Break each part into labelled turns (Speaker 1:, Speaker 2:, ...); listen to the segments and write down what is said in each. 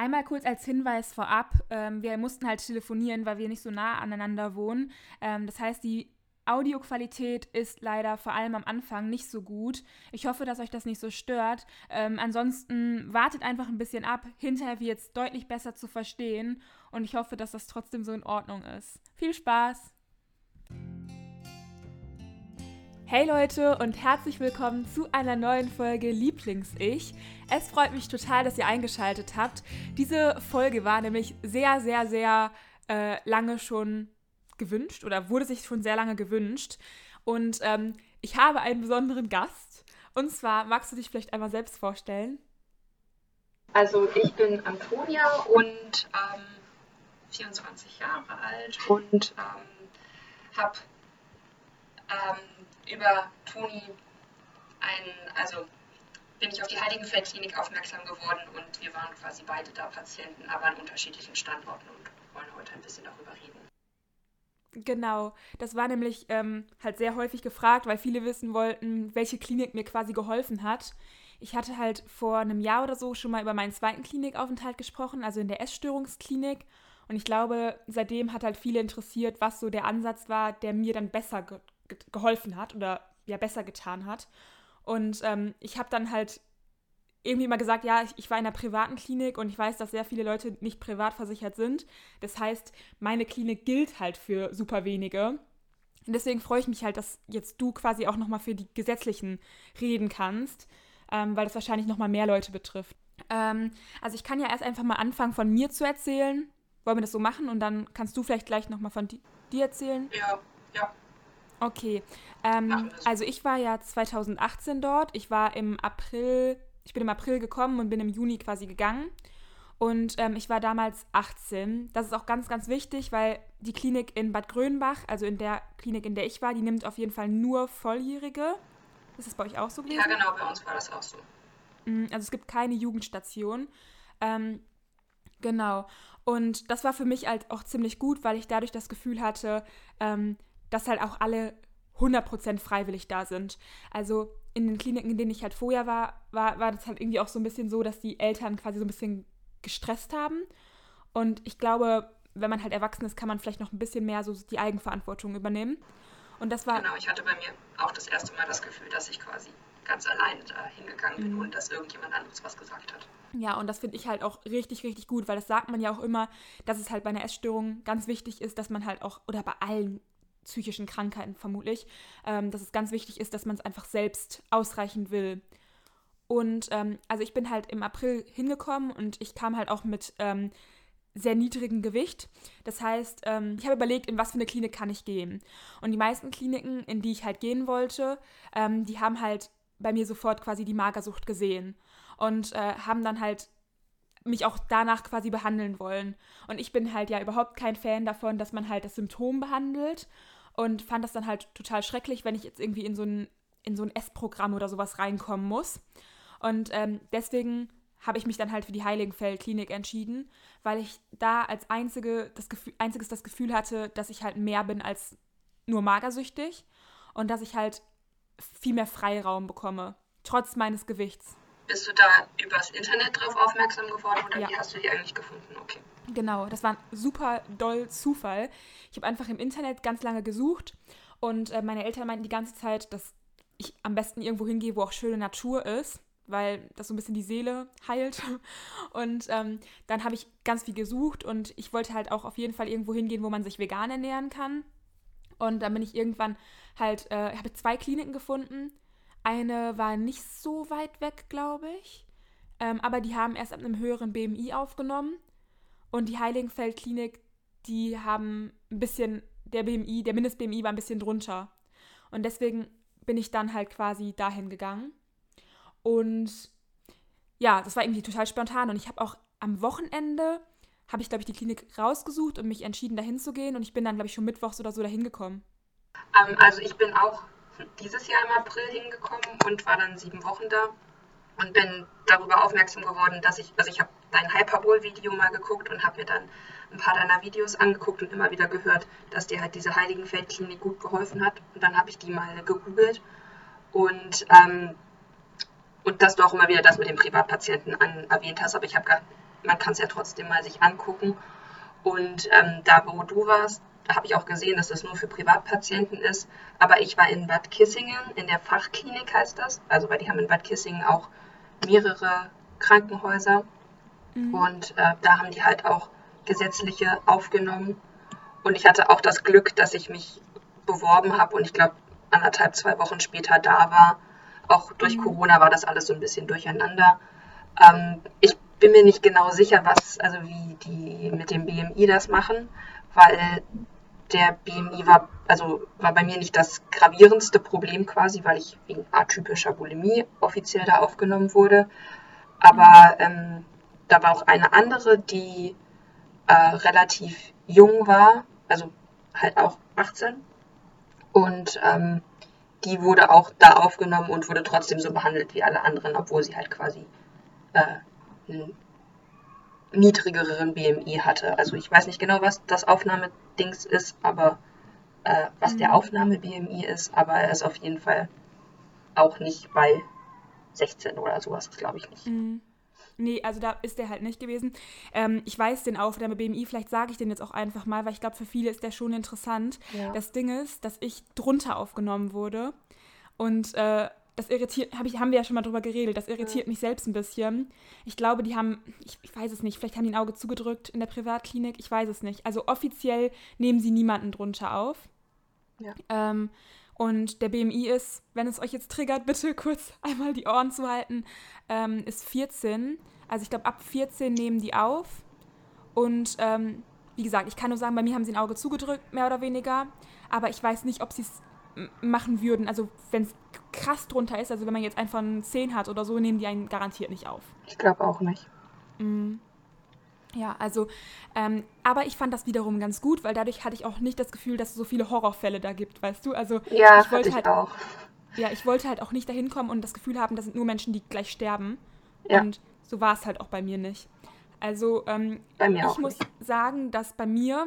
Speaker 1: Einmal kurz als Hinweis vorab, ähm, wir mussten halt telefonieren, weil wir nicht so nah aneinander wohnen. Ähm, das heißt, die Audioqualität ist leider vor allem am Anfang nicht so gut. Ich hoffe, dass euch das nicht so stört. Ähm, ansonsten wartet einfach ein bisschen ab. Hinterher wird es deutlich besser zu verstehen und ich hoffe, dass das trotzdem so in Ordnung ist. Viel Spaß! Hey Leute und herzlich willkommen zu einer neuen Folge Lieblings-Ich. Es freut mich total, dass ihr eingeschaltet habt. Diese Folge war nämlich sehr, sehr, sehr äh, lange schon gewünscht oder wurde sich schon sehr lange gewünscht. Und ähm, ich habe einen besonderen Gast. Und zwar, magst du dich vielleicht einmal selbst vorstellen?
Speaker 2: Also ich bin Antonia und ähm, 24 Jahre alt und ähm, habe ähm, über Toni ein, also bin ich auf die Heiligenfeldklinik aufmerksam geworden und wir waren quasi beide da Patienten, aber an unterschiedlichen Standorten und wollen heute ein bisschen darüber reden.
Speaker 1: Genau, das war nämlich ähm, halt sehr häufig gefragt, weil viele wissen wollten, welche Klinik mir quasi geholfen hat. Ich hatte halt vor einem Jahr oder so schon mal über meinen zweiten Klinikaufenthalt gesprochen, also in der Essstörungsklinik. Und ich glaube, seitdem hat halt viele interessiert, was so der Ansatz war, der mir dann besser geholfen hat oder ja besser getan hat. Und ähm, ich habe dann halt irgendwie mal gesagt, ja, ich, ich, war in einer privaten Klinik und ich weiß, dass sehr viele Leute nicht privat versichert sind. Das heißt, meine Klinik gilt halt für super wenige. Und deswegen freue ich mich halt, dass jetzt du quasi auch nochmal für die gesetzlichen reden kannst, ähm, weil das wahrscheinlich nochmal mehr Leute betrifft. Ähm, also ich kann ja erst einfach mal anfangen, von mir zu erzählen. Wollen wir das so machen und dann kannst du vielleicht gleich nochmal von dir erzählen?
Speaker 2: Ja, ja.
Speaker 1: Okay. Ähm, also ich war ja 2018 dort. Ich war im April, ich bin im April gekommen und bin im Juni quasi gegangen. Und ähm, ich war damals 18. Das ist auch ganz, ganz wichtig, weil die Klinik in Bad Grönbach, also in der Klinik, in der ich war, die nimmt auf jeden Fall nur Volljährige. Ist das bei euch auch so
Speaker 2: gewesen? Ja, genau, bei uns war das auch so.
Speaker 1: Mm, also es gibt keine Jugendstation. Ähm, genau. Und das war für mich halt auch ziemlich gut, weil ich dadurch das Gefühl hatte, ähm, dass halt auch alle 100% freiwillig da sind. Also in den Kliniken, in denen ich halt vorher war, war, war das halt irgendwie auch so ein bisschen so, dass die Eltern quasi so ein bisschen gestresst haben. Und ich glaube, wenn man halt erwachsen ist, kann man vielleicht noch ein bisschen mehr so die Eigenverantwortung übernehmen. Und das war.
Speaker 2: Genau, ich hatte bei mir auch das erste Mal das Gefühl, dass ich quasi ganz alleine da hingegangen bin mhm. und dass irgendjemand anderes was gesagt hat.
Speaker 1: Ja, und das finde ich halt auch richtig, richtig gut, weil das sagt man ja auch immer, dass es halt bei einer Essstörung ganz wichtig ist, dass man halt auch, oder bei allen psychischen Krankheiten vermutlich, ähm, dass es ganz wichtig ist, dass man es einfach selbst ausreichend will. Und ähm, also ich bin halt im April hingekommen und ich kam halt auch mit ähm, sehr niedrigem Gewicht. Das heißt, ähm, ich habe überlegt, in was für eine Klinik kann ich gehen. Und die meisten Kliniken, in die ich halt gehen wollte, ähm, die haben halt bei mir sofort quasi die Magersucht gesehen und äh, haben dann halt mich auch danach quasi behandeln wollen. Und ich bin halt ja überhaupt kein Fan davon, dass man halt das Symptom behandelt und fand das dann halt total schrecklich, wenn ich jetzt irgendwie in so ein, in so ein Essprogramm oder sowas reinkommen muss. Und ähm, deswegen habe ich mich dann halt für die Heiligenfeld-Klinik entschieden, weil ich da als einzige das Gefühl, einziges das Gefühl hatte, dass ich halt mehr bin als nur magersüchtig und dass ich halt viel mehr Freiraum bekomme, trotz meines Gewichts.
Speaker 2: Bist du da übers Internet drauf aufmerksam geworden oder ja. wie hast du die eigentlich gefunden? Okay.
Speaker 1: Genau, das war ein super doll Zufall. Ich habe einfach im Internet ganz lange gesucht und äh, meine Eltern meinten die ganze Zeit, dass ich am besten irgendwo hingehe, wo auch schöne Natur ist, weil das so ein bisschen die Seele heilt. Und ähm, dann habe ich ganz viel gesucht und ich wollte halt auch auf jeden Fall irgendwo hingehen, wo man sich vegan ernähren kann. Und dann bin ich irgendwann halt, äh, habe zwei Kliniken gefunden. Eine war nicht so weit weg, glaube ich. Ähm, aber die haben erst ab einem höheren BMI aufgenommen. Und die Heiligenfeld-Klinik, die haben ein bisschen, der BMI, der Mindest-BMI war ein bisschen drunter. Und deswegen bin ich dann halt quasi dahin gegangen. Und ja, das war irgendwie total spontan. Und ich habe auch am Wochenende, habe ich, glaube ich, die Klinik rausgesucht und mich entschieden, dahin zu gehen. Und ich bin dann, glaube ich, schon mittwochs oder so dahin gekommen.
Speaker 2: Ähm, also ich bin auch dieses Jahr im April hingekommen und war dann sieben Wochen da und bin darüber aufmerksam geworden, dass ich, also ich habe dein Hyperbol-Video mal geguckt und habe mir dann ein paar deiner Videos angeguckt und immer wieder gehört, dass dir halt diese Heiligenfeld-Klinik gut geholfen hat. Und dann habe ich die mal gegoogelt und, ähm, und dass du auch immer wieder das mit den Privatpatienten an, erwähnt hast, aber ich habe gar man kann es ja trotzdem mal sich angucken. Und ähm, da, wo du warst, habe ich auch gesehen, dass das nur für Privatpatienten ist. Aber ich war in Bad Kissingen, in der Fachklinik heißt das. Also, weil die haben in Bad Kissingen auch mehrere Krankenhäuser. Mhm. Und äh, da haben die halt auch gesetzliche aufgenommen. Und ich hatte auch das Glück, dass ich mich beworben habe und ich glaube, anderthalb, zwei Wochen später da war. Auch durch mhm. Corona war das alles so ein bisschen durcheinander. Ähm, ich bin mir nicht genau sicher, was, also wie die mit dem BMI das machen, weil der BMI war, also war bei mir nicht das gravierendste Problem quasi, weil ich wegen atypischer Bulimie offiziell da aufgenommen wurde. Aber ähm, da war auch eine andere, die äh, relativ jung war, also halt auch 18. Und ähm, die wurde auch da aufgenommen und wurde trotzdem so behandelt wie alle anderen, obwohl sie halt quasi äh, einen niedrigeren BMI hatte. Also ich weiß nicht genau, was das Aufnahmedings ist, aber äh, was mhm. der Aufnahme-BMI ist, aber er ist auf jeden Fall auch nicht bei 16 oder sowas, glaube ich nicht.
Speaker 1: Mhm. Nee, also da ist der halt nicht gewesen. Ähm, ich weiß den Aufnahme BMI, vielleicht sage ich den jetzt auch einfach mal, weil ich glaube, für viele ist der schon interessant. Ja. Das Ding ist, dass ich drunter aufgenommen wurde. Und äh, das irritiert, hab ich, haben wir ja schon mal drüber geredet, das irritiert ja. mich selbst ein bisschen. Ich glaube, die haben, ich, ich, weiß es nicht, vielleicht haben die ein Auge zugedrückt in der Privatklinik, ich weiß es nicht. Also offiziell nehmen sie niemanden drunter auf. Ja. Ähm, und der BMI ist, wenn es euch jetzt triggert, bitte kurz einmal die Ohren zu halten, ähm, ist 14. Also ich glaube, ab 14 nehmen die auf. Und ähm, wie gesagt, ich kann nur sagen, bei mir haben sie ein Auge zugedrückt, mehr oder weniger. Aber ich weiß nicht, ob sie es machen würden. Also wenn es krass drunter ist, also wenn man jetzt einfach einen 10 hat oder so, nehmen die einen garantiert nicht auf.
Speaker 2: Ich glaube auch nicht.
Speaker 1: Mm. Ja, also, ähm, aber ich fand das wiederum ganz gut, weil dadurch hatte ich auch nicht das Gefühl, dass es so viele Horrorfälle da gibt, weißt du? Also
Speaker 2: ja, ich wollte ich halt auch.
Speaker 1: Ja, ich wollte halt auch nicht dahin kommen und das Gefühl haben, das sind nur Menschen, die gleich sterben. Ja. Und so war es halt auch bei mir nicht. Also ähm, ich muss nicht. sagen, dass bei mir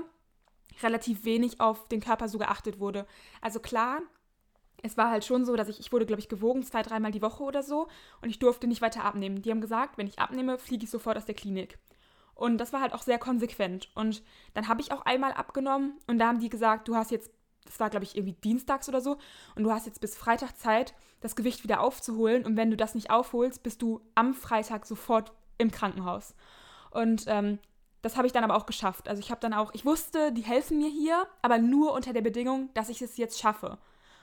Speaker 1: relativ wenig auf den Körper so geachtet wurde. Also klar, es war halt schon so, dass ich, ich wurde, glaube ich, gewogen zwei, dreimal die Woche oder so und ich durfte nicht weiter abnehmen. Die haben gesagt, wenn ich abnehme, fliege ich sofort aus der Klinik. Und das war halt auch sehr konsequent. Und dann habe ich auch einmal abgenommen und da haben die gesagt, du hast jetzt, das war, glaube ich, irgendwie dienstags oder so, und du hast jetzt bis Freitag Zeit, das Gewicht wieder aufzuholen. Und wenn du das nicht aufholst, bist du am Freitag sofort im Krankenhaus. Und ähm, das habe ich dann aber auch geschafft. Also ich habe dann auch, ich wusste, die helfen mir hier, aber nur unter der Bedingung, dass ich es jetzt schaffe.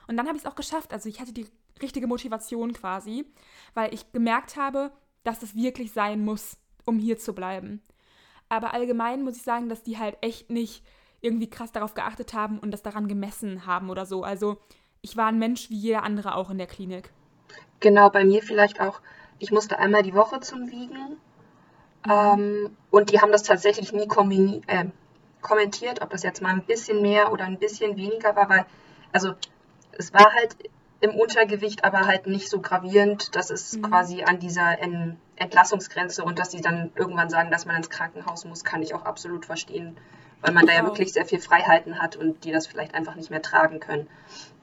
Speaker 1: Und dann habe ich es auch geschafft. Also ich hatte die richtige Motivation quasi, weil ich gemerkt habe, dass es wirklich sein muss, um hier zu bleiben. Aber allgemein muss ich sagen, dass die halt echt nicht irgendwie krass darauf geachtet haben und das daran gemessen haben oder so. Also ich war ein Mensch wie jeder andere auch in der Klinik.
Speaker 2: Genau, bei mir vielleicht auch. Ich musste einmal die Woche zum Wiegen ähm, und die haben das tatsächlich nie äh, kommentiert, ob das jetzt mal ein bisschen mehr oder ein bisschen weniger war, weil, also es war halt im Untergewicht, aber halt nicht so gravierend, dass es mhm. quasi an dieser en Entlassungsgrenze und dass sie dann irgendwann sagen, dass man ins Krankenhaus muss, kann ich auch absolut verstehen, weil man da ja wirklich sehr viel Freiheiten hat und die das vielleicht einfach nicht mehr tragen können.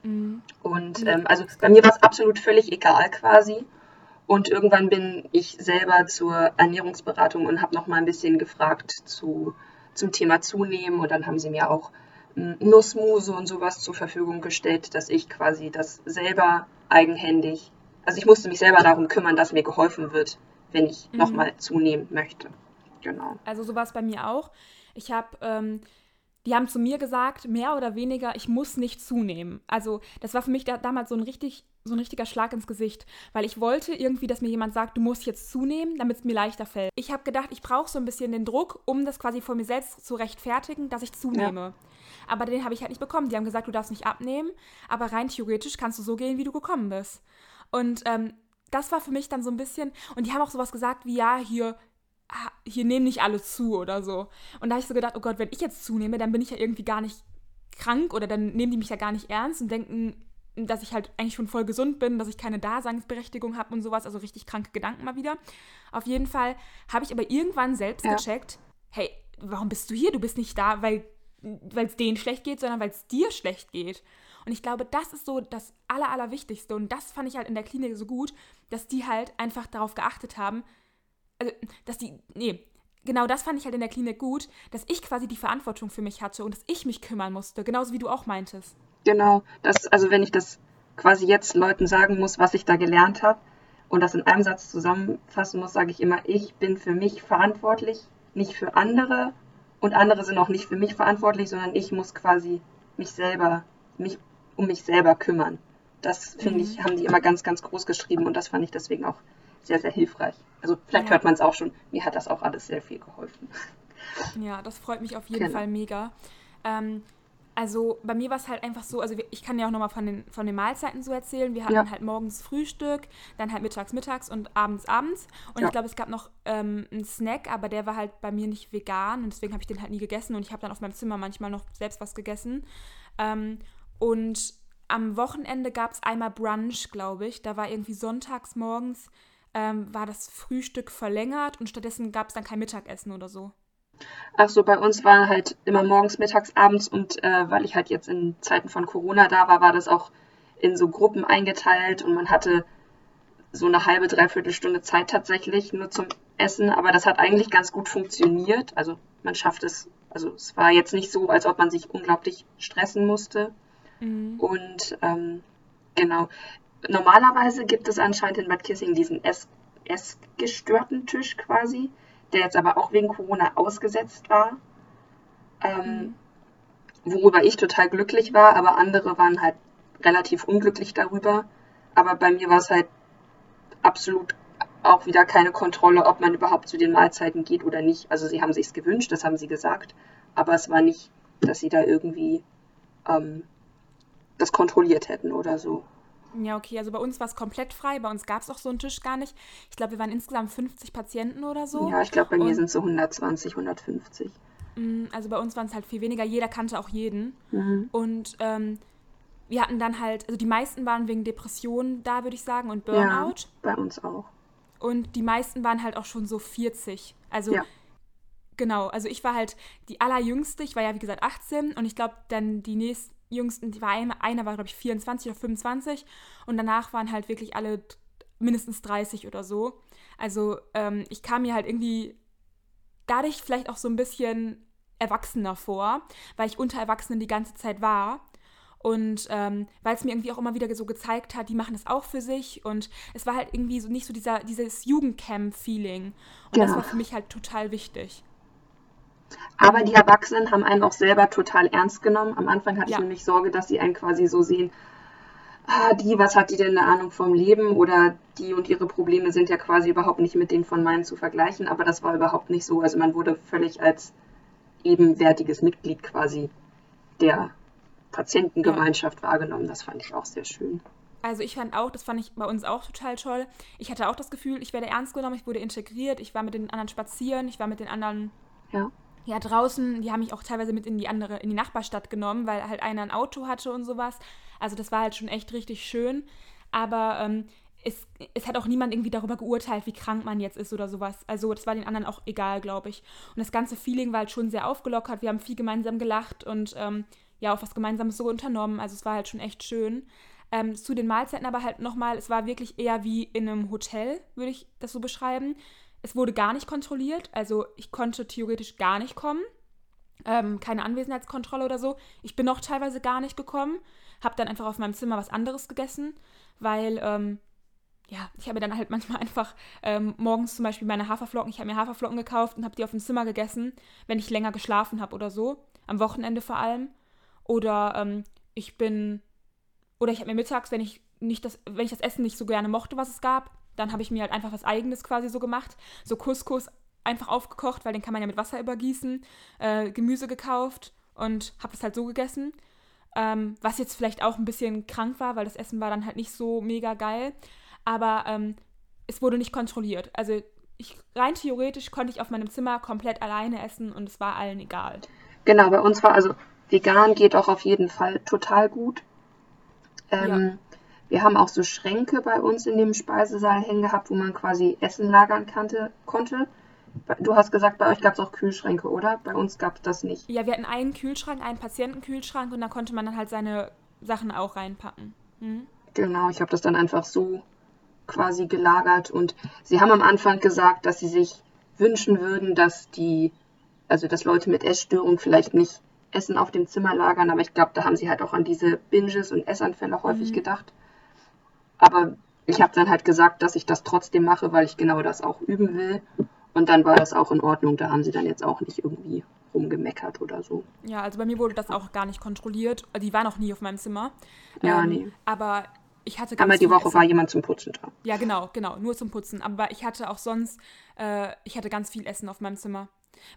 Speaker 2: Mhm. Und ähm, also bei mir war es absolut völlig egal quasi. Und irgendwann bin ich selber zur Ernährungsberatung und habe noch mal ein bisschen gefragt zu, zum Thema Zunehmen. Und dann haben sie mir auch hm, Nussmuse und sowas zur Verfügung gestellt, dass ich quasi das selber eigenhändig, also ich musste mich selber darum kümmern, dass mir geholfen wird, wenn ich mhm. nochmal zunehmen möchte. Genau.
Speaker 1: Also so war es bei mir auch. Ich habe ähm, die haben zu mir gesagt, mehr oder weniger, ich muss nicht zunehmen. Also das war für mich da, damals so ein, richtig, so ein richtiger Schlag ins Gesicht, weil ich wollte irgendwie, dass mir jemand sagt, du musst jetzt zunehmen, damit es mir leichter fällt. Ich habe gedacht, ich brauche so ein bisschen den Druck, um das quasi vor mir selbst zu rechtfertigen, dass ich zunehme. Ja. Aber den habe ich halt nicht bekommen. Die haben gesagt, du darfst nicht abnehmen, aber rein theoretisch kannst du so gehen, wie du gekommen bist. Und ähm, das war für mich dann so ein bisschen, und die haben auch sowas gesagt wie, ja, hier, hier nehmen nicht alle zu oder so. Und da habe ich so gedacht, oh Gott, wenn ich jetzt zunehme, dann bin ich ja irgendwie gar nicht krank oder dann nehmen die mich ja gar nicht ernst und denken, dass ich halt eigentlich schon voll gesund bin, dass ich keine Daseinsberechtigung habe und sowas, also richtig kranke Gedanken mal wieder. Auf jeden Fall habe ich aber irgendwann selbst ja. gecheckt, hey, warum bist du hier? Du bist nicht da, weil es denen schlecht geht, sondern weil es dir schlecht geht. Und ich glaube, das ist so das Aller, Allerwichtigste. Und das fand ich halt in der Klinik so gut, dass die halt einfach darauf geachtet haben, also, dass die, nee, genau das fand ich halt in der Klinik gut, dass ich quasi die Verantwortung für mich hatte und dass ich mich kümmern musste, genauso wie du auch meintest.
Speaker 2: Genau, das, also wenn ich das quasi jetzt Leuten sagen muss, was ich da gelernt habe und das in einem Satz zusammenfassen muss, sage ich immer, ich bin für mich verantwortlich, nicht für andere und andere sind auch nicht für mich verantwortlich, sondern ich muss quasi mich selber, mich um mich selber kümmern. Das finde mhm. ich, haben die immer ganz, ganz groß geschrieben und das fand ich deswegen auch sehr, sehr hilfreich. Also vielleicht ja. hört man es auch schon, mir hat das auch alles sehr viel geholfen.
Speaker 1: Ja, das freut mich auf jeden genau. Fall mega. Ähm, also bei mir war es halt einfach so, also ich kann ja auch nochmal von den, von den Mahlzeiten so erzählen. Wir hatten ja. halt morgens Frühstück, dann halt mittags mittags und abends abends. Und ja. ich glaube, es gab noch ähm, einen Snack, aber der war halt bei mir nicht vegan und deswegen habe ich den halt nie gegessen und ich habe dann auf meinem Zimmer manchmal noch selbst was gegessen. Ähm, und am Wochenende gab es einmal Brunch, glaube ich. Da war irgendwie sonntags morgens ähm, war das Frühstück verlängert und stattdessen gab es dann kein Mittagessen oder so.
Speaker 2: Ach so, bei uns war halt immer morgens, mittags, abends und äh, weil ich halt jetzt in Zeiten von Corona da war, war das auch in so Gruppen eingeteilt und man hatte so eine halbe, dreiviertel Stunde Zeit tatsächlich nur zum Essen, aber das hat eigentlich ganz gut funktioniert. Also man schafft es, also es war jetzt nicht so, als ob man sich unglaublich stressen musste. Mhm. Und ähm, genau, normalerweise gibt es anscheinend in Bad Kissing diesen essgestörten Tisch quasi der jetzt aber auch wegen Corona ausgesetzt war. Ähm, mhm. Worüber ich total glücklich war, aber andere waren halt relativ unglücklich darüber. Aber bei mir war es halt absolut auch wieder keine Kontrolle, ob man überhaupt zu den Mahlzeiten geht oder nicht. Also sie haben sich's gewünscht, das haben sie gesagt, aber es war nicht, dass sie da irgendwie ähm, das kontrolliert hätten oder so.
Speaker 1: Ja, okay, also bei uns war es komplett frei. Bei uns gab es auch so einen Tisch gar nicht. Ich glaube, wir waren insgesamt 50 Patienten oder so.
Speaker 2: Ja, ich glaube, bei mir sind es so 120, 150.
Speaker 1: Mm, also bei uns waren es halt viel weniger. Jeder kannte auch jeden. Mhm. Und ähm, wir hatten dann halt, also die meisten waren wegen Depressionen da, würde ich sagen, und Burnout. Ja,
Speaker 2: bei uns auch.
Speaker 1: Und die meisten waren halt auch schon so 40. Also ja. genau, also ich war halt die allerjüngste. Ich war ja, wie gesagt, 18 und ich glaube, dann die nächsten jüngsten, die war eine, einer war, glaube ich, 24 oder 25 und danach waren halt wirklich alle mindestens 30 oder so. Also ähm, ich kam mir halt irgendwie dadurch vielleicht auch so ein bisschen erwachsener vor, weil ich unter Erwachsenen die ganze Zeit war. Und ähm, weil es mir irgendwie auch immer wieder so gezeigt hat, die machen das auch für sich. Und es war halt irgendwie so nicht so dieser, dieses Jugendcamp-Feeling. Und ja. das war für mich halt total wichtig.
Speaker 2: Aber die Erwachsenen haben einen auch selber total ernst genommen. Am Anfang hatte ja. ich nämlich Sorge, dass sie einen quasi so sehen, ah, die, was hat die denn eine Ahnung vom Leben oder die und ihre Probleme sind ja quasi überhaupt nicht mit denen von meinen zu vergleichen. Aber das war überhaupt nicht so. Also man wurde völlig als ebenwertiges Mitglied quasi der Patientengemeinschaft ja. wahrgenommen. Das fand ich auch sehr schön.
Speaker 1: Also ich fand auch, das fand ich bei uns auch total toll. Ich hatte auch das Gefühl, ich werde ernst genommen, ich wurde integriert, ich war mit den anderen spazieren, ich war mit den anderen ja ja, draußen, die haben mich auch teilweise mit in die andere, in die Nachbarstadt genommen, weil halt einer ein Auto hatte und sowas. Also das war halt schon echt richtig schön. Aber ähm, es, es hat auch niemand irgendwie darüber geurteilt, wie krank man jetzt ist oder sowas. Also das war den anderen auch egal, glaube ich. Und das ganze Feeling war halt schon sehr aufgelockert. Wir haben viel gemeinsam gelacht und ähm, ja, auch was Gemeinsames so unternommen. Also es war halt schon echt schön. Ähm, zu den Mahlzeiten aber halt nochmal, es war wirklich eher wie in einem Hotel, würde ich das so beschreiben. Es wurde gar nicht kontrolliert, also ich konnte theoretisch gar nicht kommen. Ähm, keine Anwesenheitskontrolle oder so. Ich bin noch teilweise gar nicht gekommen. Habe dann einfach auf meinem Zimmer was anderes gegessen, weil, ähm, ja, ich habe dann halt manchmal einfach ähm, morgens zum Beispiel meine Haferflocken, ich habe mir Haferflocken gekauft und habe die auf dem Zimmer gegessen, wenn ich länger geschlafen habe oder so. Am Wochenende vor allem. Oder ähm, ich bin, oder ich habe mir mittags, wenn ich nicht das, wenn ich das Essen nicht so gerne mochte, was es gab, dann habe ich mir halt einfach was Eigenes quasi so gemacht. So Couscous einfach aufgekocht, weil den kann man ja mit Wasser übergießen. Äh, Gemüse gekauft und habe das halt so gegessen. Ähm, was jetzt vielleicht auch ein bisschen krank war, weil das Essen war dann halt nicht so mega geil. Aber ähm, es wurde nicht kontrolliert. Also ich, rein theoretisch konnte ich auf meinem Zimmer komplett alleine essen und es war allen egal.
Speaker 2: Genau, bei uns war also vegan geht auch auf jeden Fall total gut. Ähm, ja. Wir haben auch so Schränke bei uns in dem Speisesaal hängen gehabt, wo man quasi Essen lagern kannte, konnte. Du hast gesagt, bei euch gab es auch Kühlschränke, oder? Bei uns gab es das nicht.
Speaker 1: Ja, wir hatten einen Kühlschrank, einen Patientenkühlschrank und da konnte man dann halt seine Sachen auch reinpacken. Mhm.
Speaker 2: Genau, ich habe das dann einfach so quasi gelagert und sie haben am Anfang gesagt, dass sie sich wünschen würden, dass die, also dass Leute mit Essstörung vielleicht nicht Essen auf dem Zimmer lagern, aber ich glaube, da haben sie halt auch an diese Binges und Essanfälle häufig mhm. gedacht. Aber ich habe dann halt gesagt, dass ich das trotzdem mache, weil ich genau das auch üben will. Und dann war das auch in Ordnung. Da haben sie dann jetzt auch nicht irgendwie rumgemeckert oder so.
Speaker 1: Ja, also bei mir wurde das auch gar nicht kontrolliert. Die war noch nie auf meinem Zimmer.
Speaker 2: Ja, ähm, nee.
Speaker 1: Aber ich hatte ganz
Speaker 2: Einmal die Woche Essen. war jemand zum Putzen da.
Speaker 1: Ja, genau, genau, nur zum Putzen. Aber ich hatte auch sonst, äh, ich hatte ganz viel Essen auf meinem Zimmer.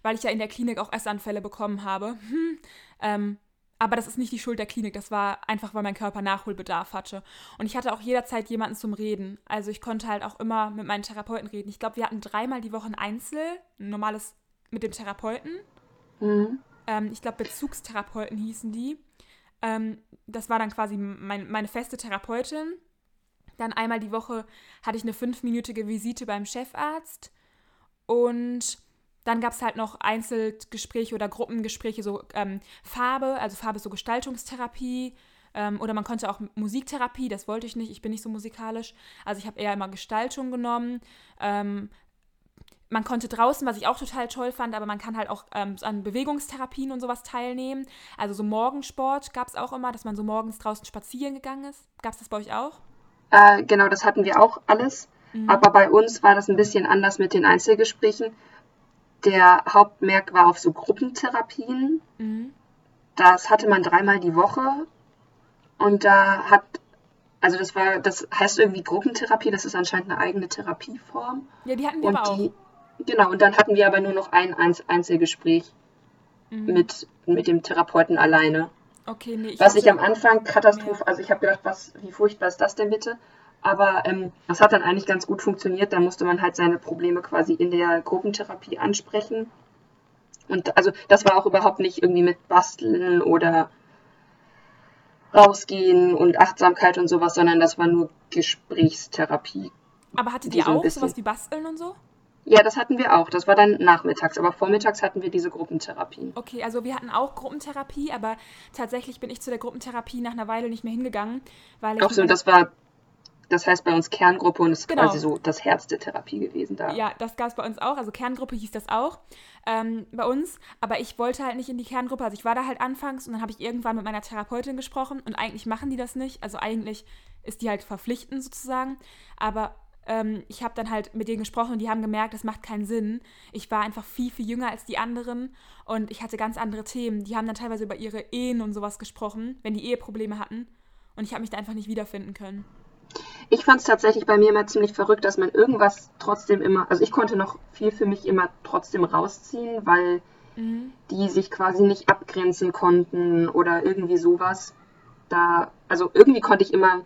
Speaker 1: Weil ich ja in der Klinik auch Essanfälle bekommen habe. Hm, ähm, aber das ist nicht die Schuld der Klinik, das war einfach, weil mein Körper Nachholbedarf hatte. Und ich hatte auch jederzeit jemanden zum Reden. Also ich konnte halt auch immer mit meinen Therapeuten reden. Ich glaube, wir hatten dreimal die Woche ein Einzel, ein normales mit dem Therapeuten. Mhm. Ähm, ich glaube, Bezugstherapeuten hießen die. Ähm, das war dann quasi mein, meine feste Therapeutin. Dann einmal die Woche hatte ich eine fünfminütige Visite beim Chefarzt. Und dann gab es halt noch Einzelgespräche oder Gruppengespräche, so ähm, Farbe, also Farbe ist so Gestaltungstherapie. Ähm, oder man konnte auch Musiktherapie, das wollte ich nicht, ich bin nicht so musikalisch. Also ich habe eher immer Gestaltung genommen. Ähm, man konnte draußen, was ich auch total toll fand, aber man kann halt auch ähm, an Bewegungstherapien und sowas teilnehmen. Also so Morgensport gab es auch immer, dass man so morgens draußen spazieren gegangen ist. Gab es das bei euch auch?
Speaker 2: Äh, genau, das hatten wir auch alles. Mhm. Aber bei uns war das ein bisschen anders mit den Einzelgesprächen der Hauptmerk war auf so Gruppentherapien. Mhm. Das hatte man dreimal die Woche. Und da hat, also das war, das heißt irgendwie Gruppentherapie, das ist anscheinend eine eigene Therapieform.
Speaker 1: Ja, die hatten wir
Speaker 2: und
Speaker 1: aber
Speaker 2: die, auch. Genau, und dann hatten wir aber nur noch ein Einzelgespräch mhm. mit, mit dem Therapeuten alleine.
Speaker 1: Okay, nee,
Speaker 2: ich Was ich am Anfang Katastrophe, also ich habe gedacht, was, wie furchtbar ist das denn bitte? Aber ähm, das hat dann eigentlich ganz gut funktioniert. Da musste man halt seine Probleme quasi in der Gruppentherapie ansprechen. Und also das war auch überhaupt nicht irgendwie mit Basteln oder rausgehen und Achtsamkeit und sowas, sondern das war nur Gesprächstherapie.
Speaker 1: Aber hattet ihr so auch sowas wie Basteln und so?
Speaker 2: Ja, das hatten wir auch. Das war dann nachmittags, aber vormittags hatten wir diese Gruppentherapien.
Speaker 1: Okay, also wir hatten auch Gruppentherapie, aber tatsächlich bin ich zu der Gruppentherapie nach einer Weile nicht mehr hingegangen, weil ich.
Speaker 2: Ach so, das war das heißt bei uns Kerngruppe und ist genau. quasi so das Herz der Therapie gewesen da.
Speaker 1: Ja, das gab es bei uns auch. Also Kerngruppe hieß das auch ähm, bei uns. Aber ich wollte halt nicht in die Kerngruppe. Also ich war da halt anfangs und dann habe ich irgendwann mit meiner Therapeutin gesprochen und eigentlich machen die das nicht. Also eigentlich ist die halt verpflichtend sozusagen. Aber ähm, ich habe dann halt mit denen gesprochen und die haben gemerkt, das macht keinen Sinn. Ich war einfach viel, viel jünger als die anderen und ich hatte ganz andere Themen. Die haben dann teilweise über ihre Ehen und sowas gesprochen, wenn die Eheprobleme hatten. Und ich habe mich da einfach nicht wiederfinden können.
Speaker 2: Ich fand es tatsächlich bei mir immer ziemlich verrückt, dass man irgendwas trotzdem immer, also ich konnte noch viel für mich immer trotzdem rausziehen, weil mhm. die sich quasi nicht abgrenzen konnten oder irgendwie sowas. Da, also irgendwie konnte ich immer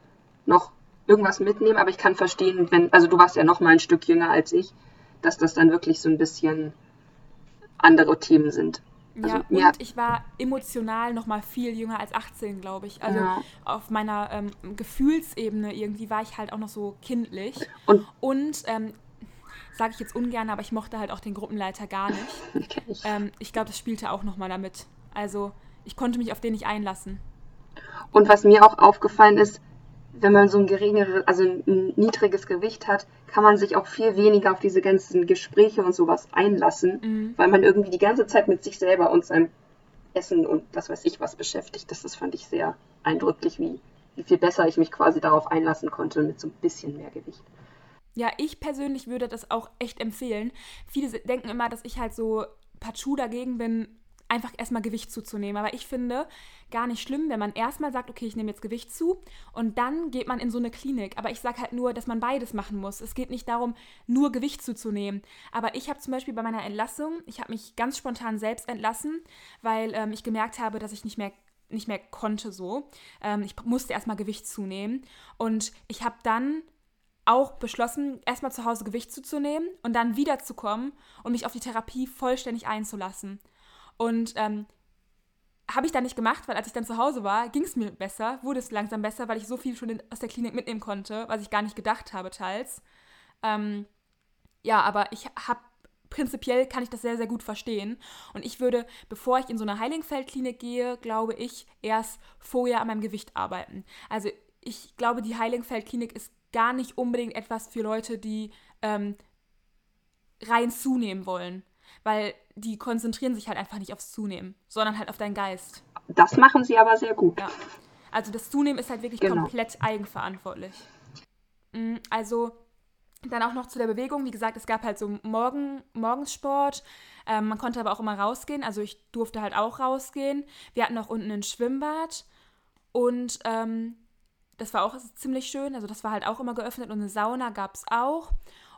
Speaker 2: noch irgendwas mitnehmen, aber ich kann verstehen, wenn, also du warst ja noch mal ein Stück jünger als ich, dass das dann wirklich so ein bisschen andere Themen sind.
Speaker 1: Also, ja, ja, und ich war emotional noch mal viel jünger als 18, glaube ich. Also ja. auf meiner ähm, Gefühlsebene irgendwie war ich halt auch noch so kindlich. Und, und ähm, sage ich jetzt ungern, aber ich mochte halt auch den Gruppenleiter gar nicht. ähm, ich glaube, das spielte auch noch mal damit. Also ich konnte mich auf den nicht einlassen.
Speaker 2: Und was mir auch aufgefallen ist, wenn man so ein geringeres, also ein niedriges Gewicht hat, kann man sich auch viel weniger auf diese ganzen Gespräche und sowas einlassen, mhm. weil man irgendwie die ganze Zeit mit sich selber und seinem Essen und das weiß ich was beschäftigt. Das, das fand ich sehr eindrücklich, wie, wie viel besser ich mich quasi darauf einlassen konnte mit so ein bisschen mehr Gewicht.
Speaker 1: Ja, ich persönlich würde das auch echt empfehlen. Viele denken immer, dass ich halt so partout dagegen bin, einfach erstmal Gewicht zuzunehmen. Aber ich finde gar nicht schlimm, wenn man erstmal sagt, okay, ich nehme jetzt Gewicht zu und dann geht man in so eine Klinik. Aber ich sage halt nur, dass man beides machen muss. Es geht nicht darum, nur Gewicht zuzunehmen. Aber ich habe zum Beispiel bei meiner Entlassung, ich habe mich ganz spontan selbst entlassen, weil ähm, ich gemerkt habe, dass ich nicht mehr nicht mehr konnte so. Ähm, ich musste erstmal Gewicht zunehmen. Und ich habe dann auch beschlossen, erstmal zu Hause Gewicht zuzunehmen und dann wiederzukommen und mich auf die Therapie vollständig einzulassen. Und ähm, habe ich dann nicht gemacht, weil als ich dann zu Hause war, ging es mir besser, wurde es langsam besser, weil ich so viel schon in, aus der Klinik mitnehmen konnte, was ich gar nicht gedacht habe teils. Ähm, ja, aber ich habe prinzipiell kann ich das sehr, sehr gut verstehen. Und ich würde, bevor ich in so eine Heilingfeld-Klinik gehe, glaube ich, erst vorher an meinem Gewicht arbeiten. Also ich glaube, die Heilingfeld-Klinik ist gar nicht unbedingt etwas für Leute, die ähm, rein zunehmen wollen. Weil die konzentrieren sich halt einfach nicht aufs Zunehmen, sondern halt auf deinen Geist.
Speaker 2: Das machen sie aber sehr gut.
Speaker 1: Ja. Also das Zunehmen ist halt wirklich genau. komplett eigenverantwortlich. Mm, also dann auch noch zu der Bewegung. Wie gesagt, es gab halt so Morgen, Morgenssport. Ähm, man konnte aber auch immer rausgehen. Also ich durfte halt auch rausgehen. Wir hatten auch unten ein Schwimmbad. Und ähm, das war auch ziemlich schön. Also das war halt auch immer geöffnet. Und eine Sauna gab es auch.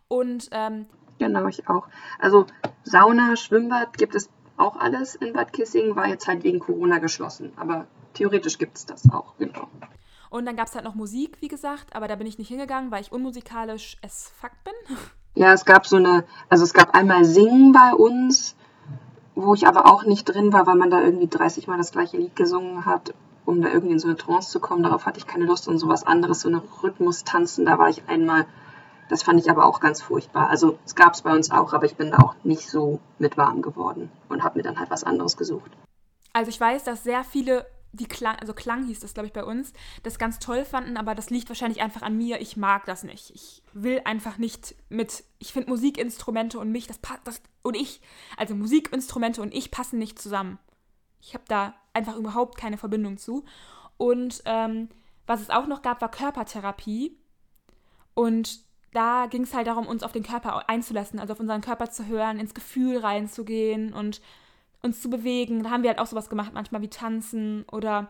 Speaker 1: Und ähm,
Speaker 2: genau, ich auch. Also Sauna, Schwimmbad gibt es auch alles in Bad Kissing. War jetzt halt wegen Corona geschlossen. Aber theoretisch gibt es das auch, genau.
Speaker 1: Und dann gab es halt noch Musik, wie gesagt, aber da bin ich nicht hingegangen, weil ich unmusikalisch as fuck bin.
Speaker 2: Ja, es gab so eine, also es gab einmal Singen bei uns, wo ich aber auch nicht drin war, weil man da irgendwie 30 Mal das gleiche Lied gesungen hat, um da irgendwie in so eine Trance zu kommen. Darauf hatte ich keine Lust und sowas anderes, so eine Rhythmus-Tanzen, da war ich einmal. Das fand ich aber auch ganz furchtbar. Also es gab es bei uns auch, aber ich bin da auch nicht so mit warm geworden und habe mir dann halt was anderes gesucht.
Speaker 1: Also ich weiß, dass sehr viele die Klang, also Klang hieß das, glaube ich, bei uns, das ganz toll fanden, aber das liegt wahrscheinlich einfach an mir. Ich mag das nicht. Ich will einfach nicht mit, ich finde Musikinstrumente und mich, das passt, das, und ich, also Musikinstrumente und ich passen nicht zusammen. Ich habe da einfach überhaupt keine Verbindung zu. Und ähm, was es auch noch gab, war Körpertherapie. Und da ging es halt darum, uns auf den Körper einzulassen, also auf unseren Körper zu hören, ins Gefühl reinzugehen und uns zu bewegen. Da haben wir halt auch sowas gemacht, manchmal wie tanzen oder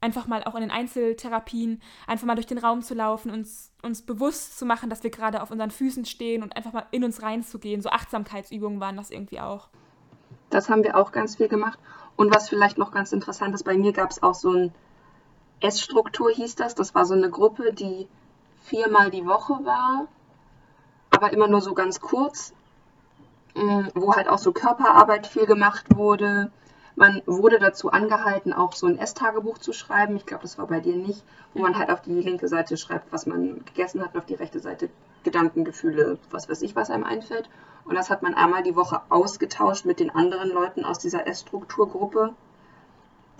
Speaker 1: einfach mal auch in den Einzeltherapien, einfach mal durch den Raum zu laufen, uns, uns bewusst zu machen, dass wir gerade auf unseren Füßen stehen und einfach mal in uns reinzugehen. So Achtsamkeitsübungen waren das irgendwie auch.
Speaker 2: Das haben wir auch ganz viel gemacht. Und was vielleicht noch ganz interessant ist, bei mir gab es auch so ein Essstruktur hieß das. Das war so eine Gruppe, die viermal die Woche war, aber immer nur so ganz kurz. Mm, wo halt auch so Körperarbeit viel gemacht wurde. Man wurde dazu angehalten, auch so ein Esstagebuch zu schreiben. Ich glaube, das war bei dir nicht, wo man halt auf die linke Seite schreibt, was man gegessen hat, und auf die rechte Seite Gedanken, Gefühle, was weiß ich, was einem einfällt. Und das hat man einmal die Woche ausgetauscht mit den anderen Leuten aus dieser Essstrukturgruppe.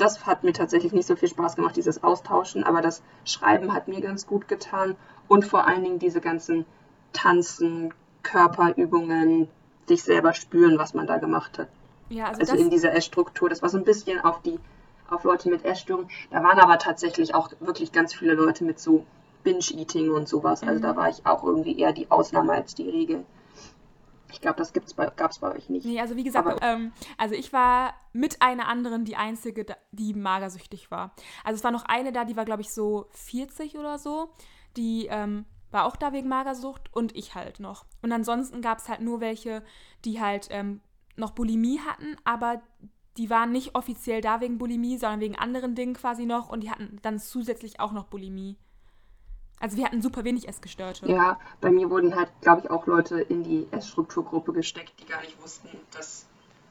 Speaker 2: Das hat mir tatsächlich nicht so viel Spaß gemacht, dieses Austauschen, aber das Schreiben hat mir ganz gut getan. Und vor allen Dingen diese ganzen Tanzen, Körperübungen, sich selber spüren, was man da gemacht hat. Ja, also, also in dieser Essstruktur. Das war so ein bisschen auf die auf Leute mit Essstörungen. Da waren aber tatsächlich auch wirklich ganz viele Leute mit so Binge-Eating und sowas. Also mhm. da war ich auch irgendwie eher die Ausnahme als die Regel. Ich glaube, das gab es bei euch nicht.
Speaker 1: Nee, also wie gesagt, ähm, also ich war mit einer anderen die einzige, die magersüchtig war. Also es war noch eine da, die war, glaube ich, so 40 oder so. Die ähm, war auch da wegen Magersucht und ich halt noch. Und ansonsten gab es halt nur welche, die halt ähm, noch Bulimie hatten, aber die waren nicht offiziell da wegen Bulimie, sondern wegen anderen Dingen quasi noch und die hatten dann zusätzlich auch noch Bulimie. Also wir hatten super wenig Essgestörte.
Speaker 2: Ja, bei mir wurden halt, glaube ich, auch Leute in die Essstrukturgruppe gesteckt, die gar nicht wussten, dass,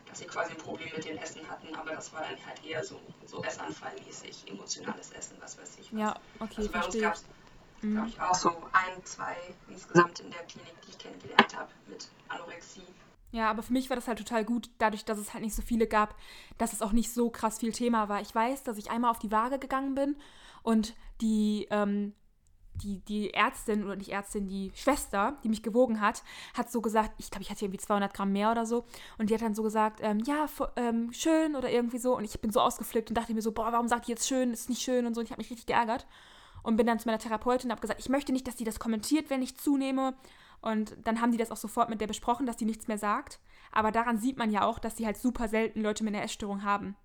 Speaker 2: dass sie quasi ein Problem mit dem Essen hatten, aber das war dann halt eher so, so Essanfallmäßig, emotionales Essen, was weiß ich was.
Speaker 1: Ja, okay,
Speaker 2: also
Speaker 1: bei verstehe.
Speaker 2: uns gab mhm. glaube ich, auch so ein, zwei insgesamt in der Klinik, die ich kennengelernt habe mit Anorexie.
Speaker 1: Ja, aber für mich war das halt total gut, dadurch, dass es halt nicht so viele gab, dass es auch nicht so krass viel Thema war. Ich weiß, dass ich einmal auf die Waage gegangen bin und die, ähm, die, die Ärztin oder nicht Ärztin, die Schwester, die mich gewogen hat, hat so gesagt, ich glaube, ich hatte irgendwie 200 Gramm mehr oder so. Und die hat dann so gesagt, ähm, ja, ähm, schön oder irgendwie so. Und ich bin so ausgeflippt und dachte mir so, boah, warum sagt die jetzt schön, ist nicht schön und so. Und ich habe mich richtig geärgert und bin dann zu meiner Therapeutin und habe gesagt, ich möchte nicht, dass die das kommentiert, wenn ich zunehme. Und dann haben die das auch sofort mit der besprochen, dass die nichts mehr sagt. Aber daran sieht man ja auch, dass sie halt super selten Leute mit einer Essstörung haben.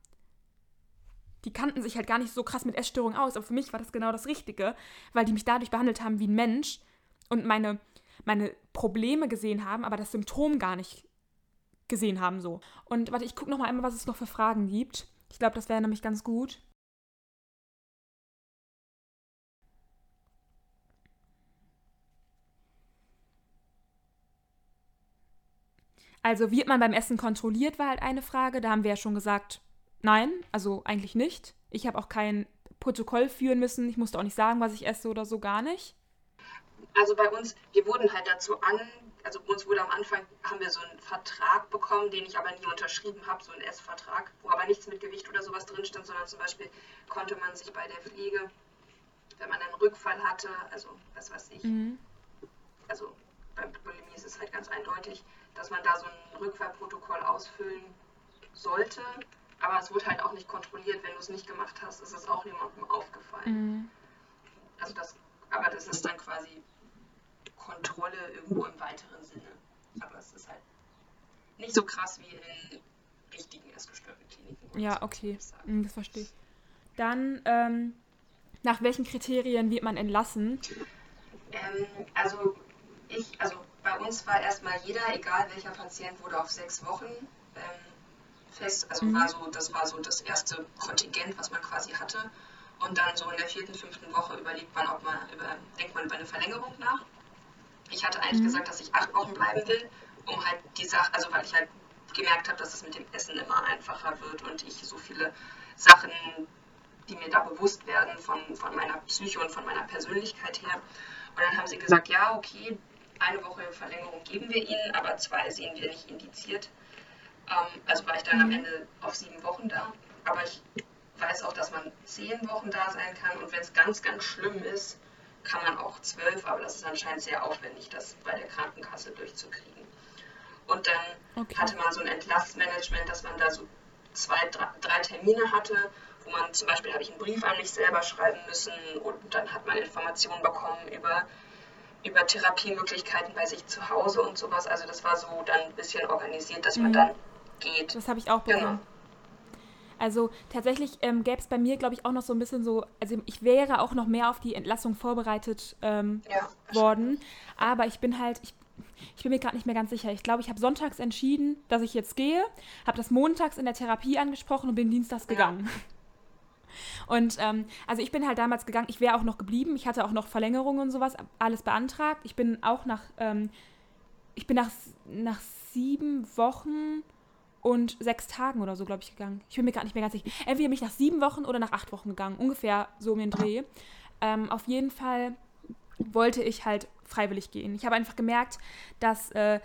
Speaker 1: Die kannten sich halt gar nicht so krass mit Essstörungen aus, aber für mich war das genau das Richtige, weil die mich dadurch behandelt haben wie ein Mensch und meine, meine Probleme gesehen haben, aber das Symptom gar nicht gesehen haben so. Und warte, ich gucke noch mal einmal, was es noch für Fragen gibt. Ich glaube, das wäre nämlich ganz gut. Also wird man beim Essen kontrolliert, war halt eine Frage. Da haben wir ja schon gesagt, nein, also eigentlich nicht. Ich habe auch kein Protokoll führen müssen. Ich musste auch nicht sagen, was ich esse oder so, gar nicht.
Speaker 2: Also bei uns, wir wurden halt dazu an, also bei uns wurde am Anfang, haben wir so einen Vertrag bekommen, den ich aber nie unterschrieben habe, so einen Essvertrag, wo aber nichts mit Gewicht oder sowas drin stand, sondern zum Beispiel konnte man sich bei der Pflege, wenn man einen Rückfall hatte, also was weiß ich, mhm. also bei Bulimie ist es halt ganz eindeutig, dass man da so ein Rückfallprotokoll ausfüllen sollte. Aber es wurde halt auch nicht kontrolliert. Wenn du es nicht gemacht hast, ist es auch niemandem aufgefallen. Mhm. Also das, aber das ist dann quasi Kontrolle irgendwo im weiteren Sinne. Aber es ist halt nicht so krass wie in richtigen essgestörten Kliniken.
Speaker 1: Ja, okay. Mhm, das verstehe ich. Dann, ähm, nach welchen Kriterien wird man entlassen?
Speaker 2: Ähm, also ich, also bei uns war erstmal jeder, egal welcher Patient, wurde auf sechs Wochen ähm, fest. Also mhm. war so, das war so das erste Kontingent, was man quasi hatte. Und dann so in der vierten, fünften Woche überlegt man, ob man über, denkt man über eine Verlängerung nach. Ich hatte eigentlich mhm. gesagt, dass ich acht Wochen bleiben will, um halt die Sache, also weil ich halt gemerkt habe, dass es mit dem Essen immer einfacher wird und ich so viele Sachen, die mir da bewusst werden von, von meiner Psyche und von meiner Persönlichkeit her. Und dann haben sie gesagt, ja, okay, eine Woche Verlängerung geben wir ihnen, aber zwei sehen wir nicht indiziert. Ähm, also war ich dann am. Ende auf sieben Wochen da. Aber ich weiß auch, dass man zehn Wochen da sein kann und wenn es ganz, ganz schlimm ist, kann man auch zwölf, aber das ist anscheinend sehr aufwendig, das bei der Krankenkasse durchzukriegen. Und dann okay. hatte man so ein Entlassmanagement, dass man da so zwei, drei, drei Termine hatte, wo man zum Beispiel habe ich einen Brief an mich selber schreiben müssen und dann hat man Informationen bekommen über, über Therapiemöglichkeiten bei sich zu Hause und sowas. Also das war so dann ein bisschen organisiert, dass man mhm. dann geht.
Speaker 1: Das habe ich auch bekommen. Genau. Also tatsächlich ähm, gäbe es bei mir, glaube ich, auch noch so ein bisschen so, also ich wäre auch noch mehr auf die Entlassung vorbereitet ähm, ja, worden, aber ich bin halt, ich, ich bin mir gerade nicht mehr ganz sicher. Ich glaube, ich habe sonntags entschieden, dass ich jetzt gehe, habe das montags in der Therapie angesprochen und bin dienstags gegangen. Ja. Und ähm, also ich bin halt damals gegangen, ich wäre auch noch geblieben, ich hatte auch noch Verlängerungen und sowas, alles beantragt. Ich bin auch nach, ähm, ich bin nach, nach sieben Wochen und sechs Tagen oder so, glaube ich, gegangen. Ich bin mir gar nicht mehr ganz sicher. Entweder bin ich nach sieben Wochen oder nach acht Wochen gegangen. Ungefähr so um den Dreh. Ähm, auf jeden Fall wollte ich halt freiwillig gehen. Ich habe einfach gemerkt, dass, äh,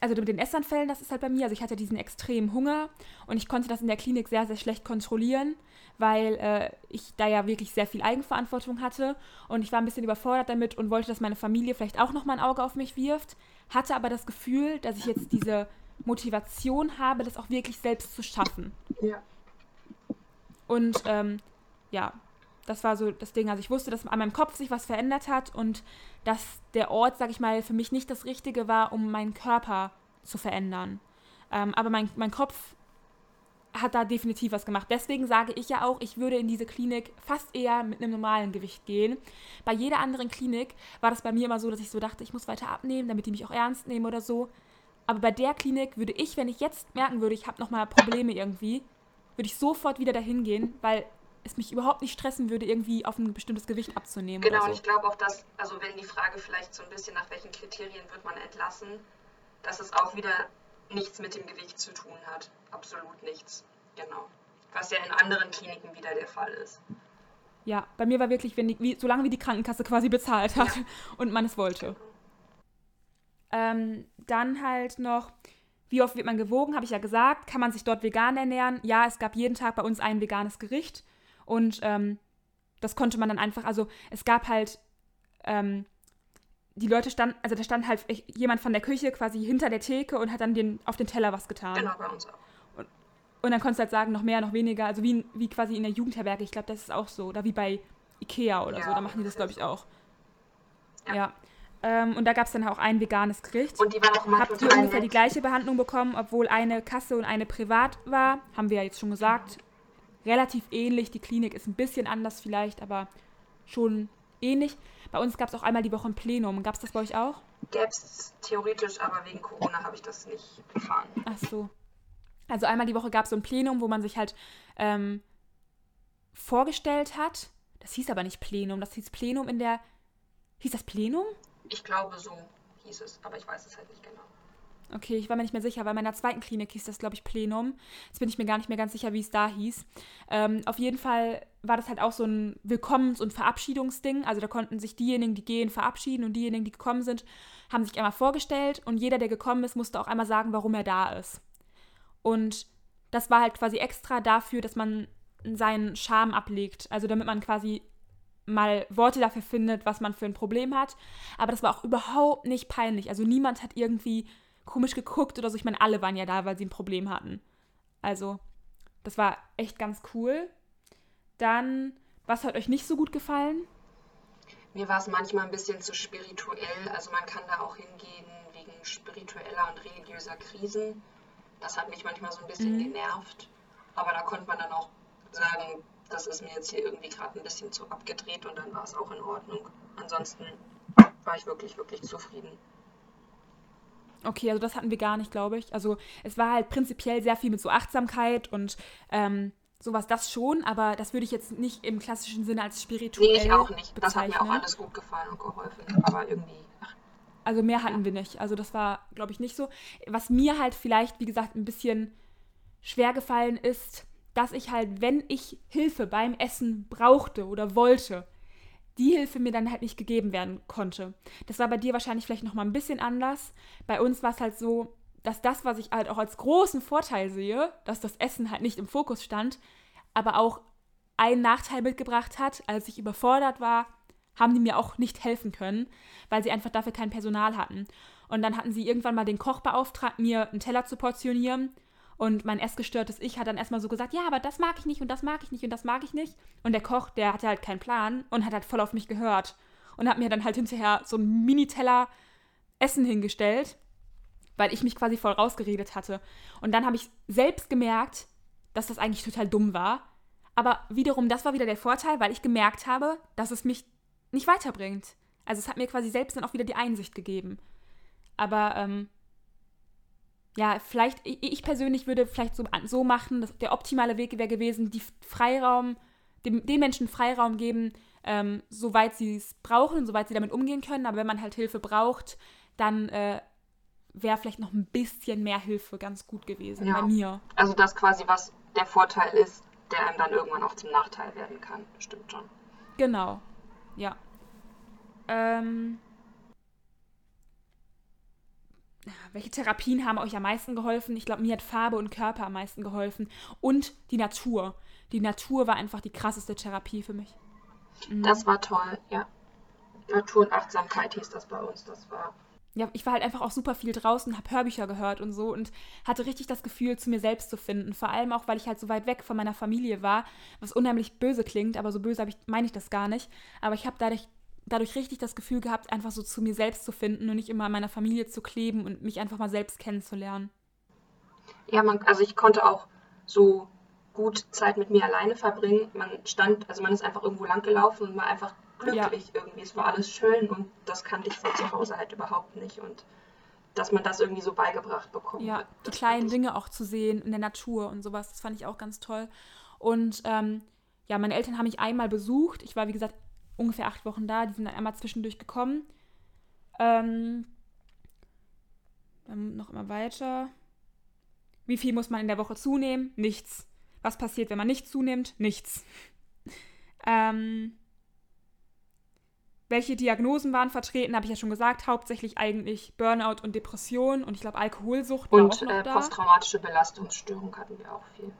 Speaker 1: also mit den Essanfällen, das ist halt bei mir, also ich hatte diesen extremen Hunger und ich konnte das in der Klinik sehr, sehr schlecht kontrollieren, weil äh, ich da ja wirklich sehr viel Eigenverantwortung hatte und ich war ein bisschen überfordert damit und wollte, dass meine Familie vielleicht auch nochmal ein Auge auf mich wirft, hatte aber das Gefühl, dass ich jetzt diese Motivation habe, das auch wirklich selbst zu schaffen.
Speaker 2: Ja.
Speaker 1: Und ähm, ja, das war so das Ding. Also ich wusste, dass an meinem Kopf sich was verändert hat und dass der Ort, sag ich mal, für mich nicht das Richtige war, um meinen Körper zu verändern. Ähm, aber mein, mein Kopf hat da definitiv was gemacht. Deswegen sage ich ja auch, ich würde in diese Klinik fast eher mit einem normalen Gewicht gehen. Bei jeder anderen Klinik war das bei mir immer so, dass ich so dachte, ich muss weiter abnehmen, damit die mich auch ernst nehmen oder so. Aber bei der Klinik würde ich, wenn ich jetzt merken würde, ich habe nochmal Probleme irgendwie, würde ich sofort wieder dahin gehen, weil es mich überhaupt nicht stressen würde, irgendwie auf ein bestimmtes Gewicht abzunehmen.
Speaker 2: Genau,
Speaker 1: so.
Speaker 2: und ich glaube auch, dass, also wenn die Frage vielleicht so ein bisschen nach welchen Kriterien wird man entlassen, dass es auch wieder nichts mit dem Gewicht zu tun hat. Absolut nichts. Genau. Was ja in anderen Kliniken wieder der Fall ist.
Speaker 1: Ja, bei mir war wirklich, wenn die, wie, solange wie die Krankenkasse quasi bezahlt hat ja. und man es wollte. Ähm, dann halt noch, wie oft wird man gewogen, habe ich ja gesagt. Kann man sich dort vegan ernähren? Ja, es gab jeden Tag bei uns ein veganes Gericht. Und ähm, das konnte man dann einfach, also es gab halt, ähm, die Leute standen, also da stand halt jemand von der Küche quasi hinter der Theke und hat dann den, auf den Teller was getan.
Speaker 2: Genau, bei uns auch.
Speaker 1: Und, und dann konntest du halt sagen, noch mehr, noch weniger, also wie, wie quasi in der Jugendherberge, ich glaube, das ist auch so. Oder wie bei Ikea oder ja, so, da machen die das, glaube ich, auch. ja. ja. Ähm, und da gab es dann auch ein veganes Gericht.
Speaker 2: Und die waren auch immer
Speaker 1: Habt ihr ungefähr nett. die gleiche Behandlung bekommen, obwohl eine Kasse und eine privat war? Haben wir ja jetzt schon gesagt. Relativ ähnlich. Die Klinik ist ein bisschen anders vielleicht, aber schon ähnlich. Bei uns gab es auch einmal die Woche ein Plenum. Gab es das bei euch auch?
Speaker 2: Gäbe es theoretisch, aber wegen Corona habe ich das nicht erfahren.
Speaker 1: Ach so. Also einmal die Woche gab es so ein Plenum, wo man sich halt ähm, vorgestellt hat. Das hieß aber nicht Plenum, das hieß Plenum in der. Hieß das Plenum?
Speaker 2: Ich glaube, so hieß es, aber ich weiß es halt nicht genau.
Speaker 1: Okay, ich war mir nicht mehr sicher, weil in meiner zweiten Klinik hieß das, glaube ich, Plenum. Jetzt bin ich mir gar nicht mehr ganz sicher, wie es da hieß. Ähm, auf jeden Fall war das halt auch so ein Willkommens- und Verabschiedungsding. Also da konnten sich diejenigen, die gehen, verabschieden und diejenigen, die gekommen sind, haben sich einmal vorgestellt und jeder, der gekommen ist, musste auch einmal sagen, warum er da ist. Und das war halt quasi extra dafür, dass man seinen Charme ablegt. Also damit man quasi mal Worte dafür findet, was man für ein Problem hat. Aber das war auch überhaupt nicht peinlich. Also niemand hat irgendwie komisch geguckt oder so. Ich meine, alle waren ja da, weil sie ein Problem hatten. Also, das war echt ganz cool. Dann, was hat euch nicht so gut gefallen?
Speaker 2: Mir war es manchmal ein bisschen zu spirituell. Also man kann da auch hingehen wegen spiritueller und religiöser Krisen. Das hat mich manchmal so ein bisschen mhm. genervt. Aber da konnte man dann auch sagen, das ist mir jetzt hier irgendwie gerade ein bisschen zu abgedreht und dann war es auch in Ordnung. Ansonsten war ich wirklich, wirklich zufrieden.
Speaker 1: Okay, also das hatten wir gar nicht, glaube ich. Also es war halt prinzipiell sehr viel mit so Achtsamkeit und ähm, sowas, das schon, aber das würde ich jetzt nicht im klassischen Sinne als spirituell
Speaker 2: Nee, ich auch nicht. Das hat mir auch alles gut gefallen und geholfen, aber irgendwie... Ach.
Speaker 1: Also mehr hatten wir nicht. Also das war, glaube ich, nicht so. Was mir halt vielleicht, wie gesagt, ein bisschen schwer gefallen ist, dass ich halt, wenn ich Hilfe beim Essen brauchte oder wollte, die Hilfe mir dann halt nicht gegeben werden konnte. Das war bei dir wahrscheinlich vielleicht noch mal ein bisschen anders. Bei uns war es halt so, dass das, was ich halt auch als großen Vorteil sehe, dass das Essen halt nicht im Fokus stand, aber auch einen Nachteil mitgebracht hat, als ich überfordert war, haben die mir auch nicht helfen können, weil sie einfach dafür kein Personal hatten. Und dann hatten sie irgendwann mal den Koch beauftragt, mir einen Teller zu portionieren. Und mein essgestörtes Ich hat dann erstmal so gesagt, ja, aber das mag ich nicht und das mag ich nicht und das mag ich nicht. Und der Koch, der hatte halt keinen Plan und hat halt voll auf mich gehört. Und hat mir dann halt hinterher so einen Mini-Teller Essen hingestellt weil ich mich quasi voll rausgeredet hatte. Und dann habe ich selbst gemerkt, dass das eigentlich total dumm war. Aber wiederum, das war wieder der Vorteil, weil ich gemerkt habe, dass es mich nicht weiterbringt. Also es hat mir quasi selbst dann auch wieder die Einsicht gegeben. Aber ähm, ja, vielleicht, ich persönlich würde vielleicht so, so machen, dass der optimale Weg wäre gewesen, die Freiraum, dem, den Menschen Freiraum geben, ähm, soweit sie es brauchen, soweit sie damit umgehen können. Aber wenn man halt Hilfe braucht, dann äh, wäre vielleicht noch ein bisschen mehr Hilfe ganz gut gewesen ja. bei mir.
Speaker 2: Also das quasi, was der Vorteil ist, der einem dann irgendwann auch zum Nachteil werden kann. Stimmt schon.
Speaker 1: Genau. Ja. Ähm, welche Therapien haben euch am meisten geholfen? Ich glaube, mir hat Farbe und Körper am meisten geholfen. Und die Natur. Die Natur war einfach die krasseste Therapie für mich.
Speaker 2: Mhm. Das war toll, ja. Natur und Achtsamkeit hieß das bei uns. Das war
Speaker 1: ja, ich war halt einfach auch super viel draußen, habe Hörbücher gehört und so und hatte richtig das Gefühl, zu mir selbst zu finden. Vor allem auch, weil ich halt so weit weg von meiner Familie war, was unheimlich böse klingt, aber so böse ich, meine ich das gar nicht. Aber ich habe dadurch, dadurch richtig das Gefühl gehabt, einfach so zu mir selbst zu finden und nicht immer an meiner Familie zu kleben und mich einfach mal selbst kennenzulernen.
Speaker 2: Ja, man, also ich konnte auch so gut Zeit mit mir alleine verbringen. Man stand, also man ist einfach irgendwo lang gelaufen und war einfach glücklich ja. irgendwie. Es war alles schön und das kannte ich von zu Hause halt überhaupt nicht. Und dass man das irgendwie so beigebracht bekommt.
Speaker 1: Ja, die kleinen Dinge auch zu sehen in der Natur und sowas, das fand ich auch ganz toll. Und ähm, ja, meine Eltern haben mich einmal besucht. Ich war, wie gesagt, ungefähr acht Wochen da. Die sind dann einmal zwischendurch gekommen. Ähm, dann noch immer weiter. Wie viel muss man in der Woche zunehmen? Nichts. Was passiert, wenn man nicht zunimmt? Nichts. ähm, welche Diagnosen waren vertreten, habe ich ja schon gesagt. Hauptsächlich eigentlich Burnout und Depression und ich glaube Alkoholsucht.
Speaker 2: Und auch noch äh, posttraumatische Belastungsstörung hatten wir auch viel.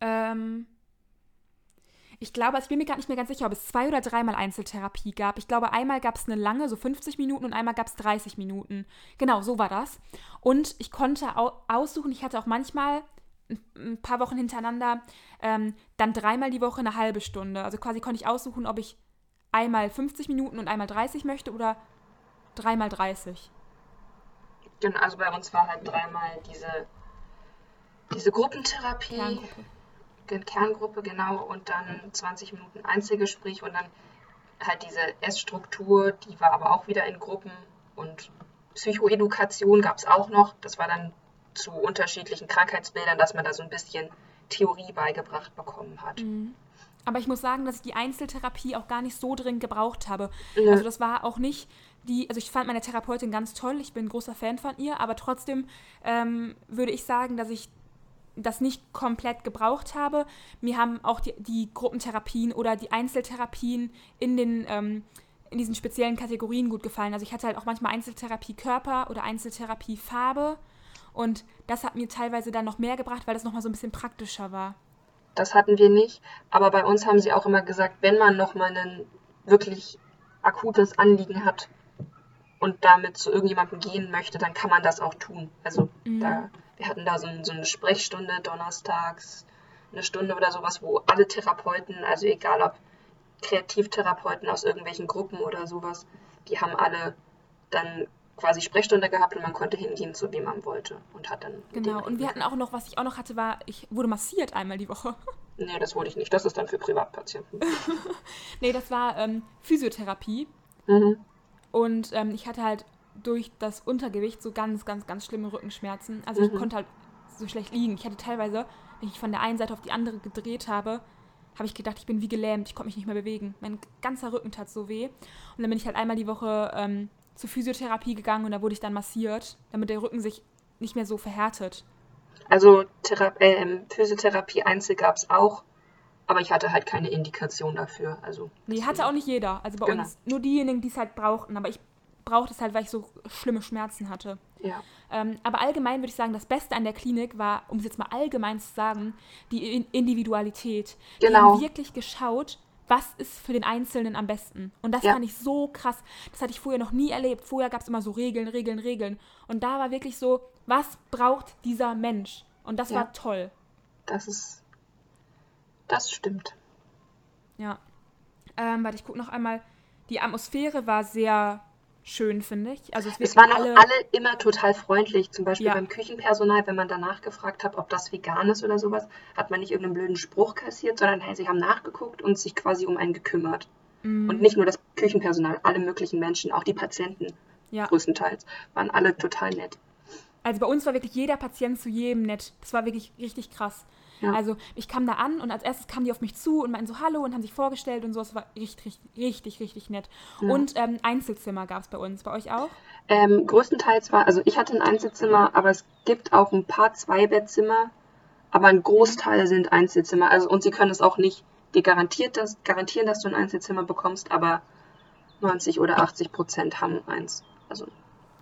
Speaker 1: Ähm, ich glaube, also ich bin mir gar nicht mehr ganz sicher, ob es zwei oder dreimal Einzeltherapie gab. Ich glaube, einmal gab es eine lange, so 50 Minuten und einmal gab es 30 Minuten. Genau, so war das. Und ich konnte aussuchen, ich hatte auch manchmal ein paar Wochen hintereinander ähm, dann dreimal die Woche eine halbe Stunde. Also quasi konnte ich aussuchen, ob ich einmal 50 Minuten und einmal 30 möchte oder dreimal 30.
Speaker 2: Genau, also bei uns war halt dreimal diese, diese Gruppentherapie. Kerngruppe. Kerngruppe, genau, und dann 20 Minuten Einzelgespräch und dann halt diese Essstruktur, die war aber auch wieder in Gruppen und Psychoedukation gab es auch noch. Das war dann zu unterschiedlichen Krankheitsbildern, dass man da so ein bisschen Theorie beigebracht bekommen hat.
Speaker 1: Mhm. Aber ich muss sagen, dass ich die Einzeltherapie auch gar nicht so dringend gebraucht habe. Ja. Also das war auch nicht die, also ich fand meine Therapeutin ganz toll, ich bin ein großer Fan von ihr, aber trotzdem ähm, würde ich sagen, dass ich das nicht komplett gebraucht habe. Mir haben auch die, die Gruppentherapien oder die Einzeltherapien in den ähm, in diesen speziellen Kategorien gut gefallen. Also ich hatte halt auch manchmal Einzeltherapie Körper oder Einzeltherapie Farbe und das hat mir teilweise dann noch mehr gebracht, weil das nochmal so ein bisschen praktischer war.
Speaker 2: das hatten wir nicht. Aber bei uns haben sie auch immer gesagt, wenn man nochmal ein wirklich akutes Anliegen hat und damit zu irgendjemandem gehen möchte, dann kann man das auch tun. Also mhm. da, wir hatten da so, so eine Sprechstunde donnerstags, eine Stunde oder sowas, wo alle Therapeuten, also egal ob Kreativtherapeuten aus irgendwelchen Gruppen oder sowas, die haben alle dann quasi Sprechstunde gehabt und man konnte hingehen, zu wem man wollte und hat dann.
Speaker 1: Genau, und wir hatten auch noch, was ich auch noch hatte, war, ich wurde massiert einmal die Woche.
Speaker 2: Nee, das wollte ich nicht. Das ist dann für Privatpatienten.
Speaker 1: nee, das war ähm, Physiotherapie. Mhm. Und ähm, ich hatte halt durch das Untergewicht so ganz, ganz, ganz schlimme Rückenschmerzen. Also ich mhm. konnte halt so schlecht liegen. Ich hatte teilweise, wenn ich von der einen Seite auf die andere gedreht habe, habe ich gedacht, ich bin wie gelähmt, ich konnte mich nicht mehr bewegen. Mein ganzer Rücken tat so weh. Und dann bin ich halt einmal die Woche ähm, zur Physiotherapie gegangen und da wurde ich dann massiert, damit der Rücken sich nicht mehr so verhärtet.
Speaker 2: Also Thera äh, Physiotherapie einzel gab es auch, aber ich hatte halt keine Indikation dafür. Also
Speaker 1: nee, hatte auch nicht jeder. Also bei genau. uns nur diejenigen, die es halt brauchten. Aber ich brauchte es halt, weil ich so schlimme Schmerzen hatte.
Speaker 2: Ja.
Speaker 1: Ähm, aber allgemein würde ich sagen, das Beste an der Klinik war, um es jetzt mal allgemein zu sagen, die Individualität. Genau. Die haben wirklich geschaut, was ist für den Einzelnen am besten. Und das ja. fand ich so krass. Das hatte ich vorher noch nie erlebt. Vorher gab es immer so Regeln, Regeln, Regeln. Und da war wirklich so, was braucht dieser Mensch? Und das ja. war toll.
Speaker 2: Das ist. Das stimmt.
Speaker 1: Ja. Ähm, warte, ich gucke noch einmal. Die Atmosphäre war sehr schön, finde ich. Also
Speaker 2: es, es waren alle, auch alle immer total freundlich. Zum Beispiel ja. beim Küchenpersonal, wenn man danach gefragt hat, ob das vegan ist oder sowas, hat man nicht irgendeinen blöden Spruch kassiert, sondern hey, sie haben nachgeguckt und sich quasi um einen gekümmert. Mhm. Und nicht nur das Küchenpersonal, alle möglichen Menschen, auch die Patienten ja. größtenteils, waren alle total nett.
Speaker 1: Also bei uns war wirklich jeder Patient zu jedem nett. Das war wirklich richtig krass. Ja. Also ich kam da an und als erstes kamen die auf mich zu und meinten so Hallo und haben sich vorgestellt und so. Es war richtig, richtig, richtig, nett. Ja. Und ähm, Einzelzimmer gab es bei uns. Bei euch auch?
Speaker 2: Ähm, größtenteils war, also ich hatte ein Einzelzimmer, aber es gibt auch ein paar Zweibettzimmer, aber ein Großteil sind Einzelzimmer. Also und sie können es auch nicht die garantiert das, garantieren, dass du ein Einzelzimmer bekommst, aber 90 oder 80 Prozent haben eins. Also